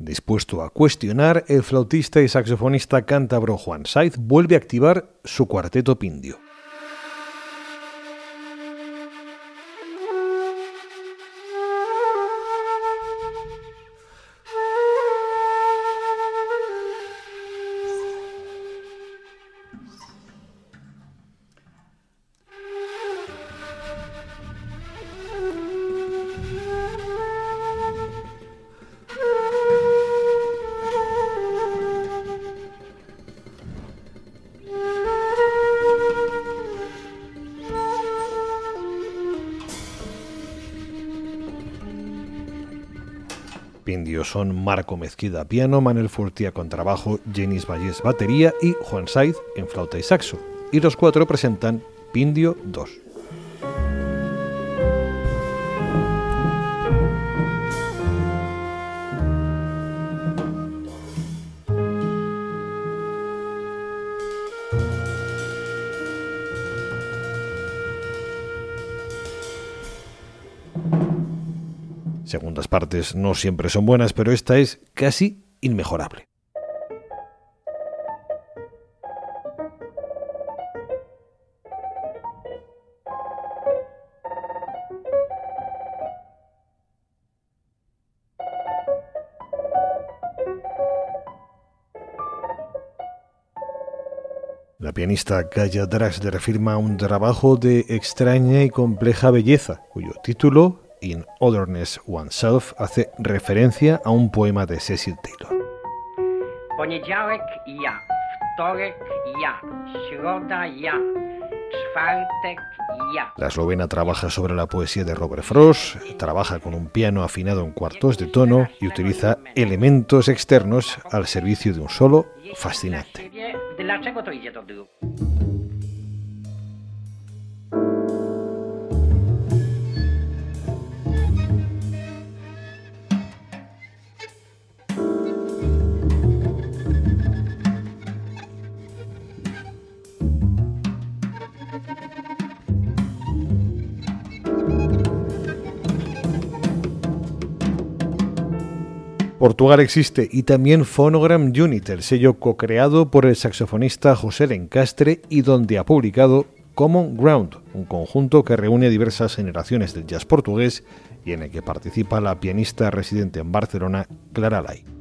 Dispuesto a cuestionar, el flautista y saxofonista cántabro Juan Saiz vuelve a activar su cuarteto pindio. Pindio son Marco Mezquida piano, Manuel Furtía con trabajo, Jenis Vallés batería y Juan Saiz en flauta y saxo. Y los cuatro presentan Pindio 2. Segundas partes no siempre son buenas, pero esta es casi inmejorable. La pianista Kaya Draxler firma un trabajo de extraña y compleja belleza, cuyo título in Otherness Oneself hace referencia a un poema de Cecil Taylor. Poniedziałek ja, wtorek ja, środa ja. La eslovena trabaja sobre la poesía de Robert Frost, trabaja con un piano afinado en cuartos de tono y utiliza elementos externos al servicio de un solo fascinante. Portugal existe y también Phonogram Unit, el sello co-creado por el saxofonista José Lencastre y donde ha publicado Common Ground, un conjunto que reúne diversas generaciones del jazz portugués y en el que participa la pianista residente en Barcelona, Clara Lai.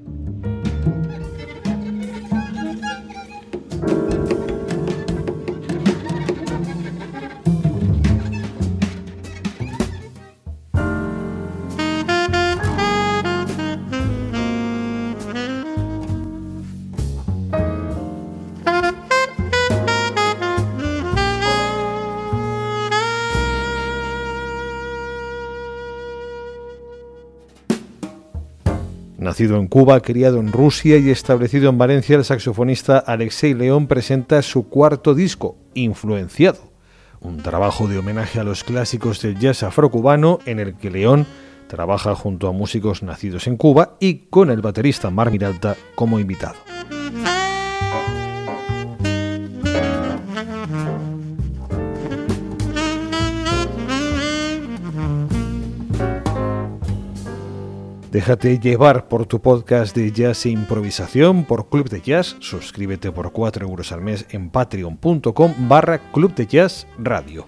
Nacido en Cuba, criado en Rusia y establecido en Valencia, el saxofonista Alexei León presenta su cuarto disco, Influenciado, un trabajo de homenaje a los clásicos del jazz afrocubano en el que León trabaja junto a músicos nacidos en Cuba y con el baterista Mar Miralta como invitado. Déjate llevar por tu podcast de jazz e improvisación por Club de Jazz. Suscríbete por 4 euros al mes en patreon.com barra Club de Jazz Radio.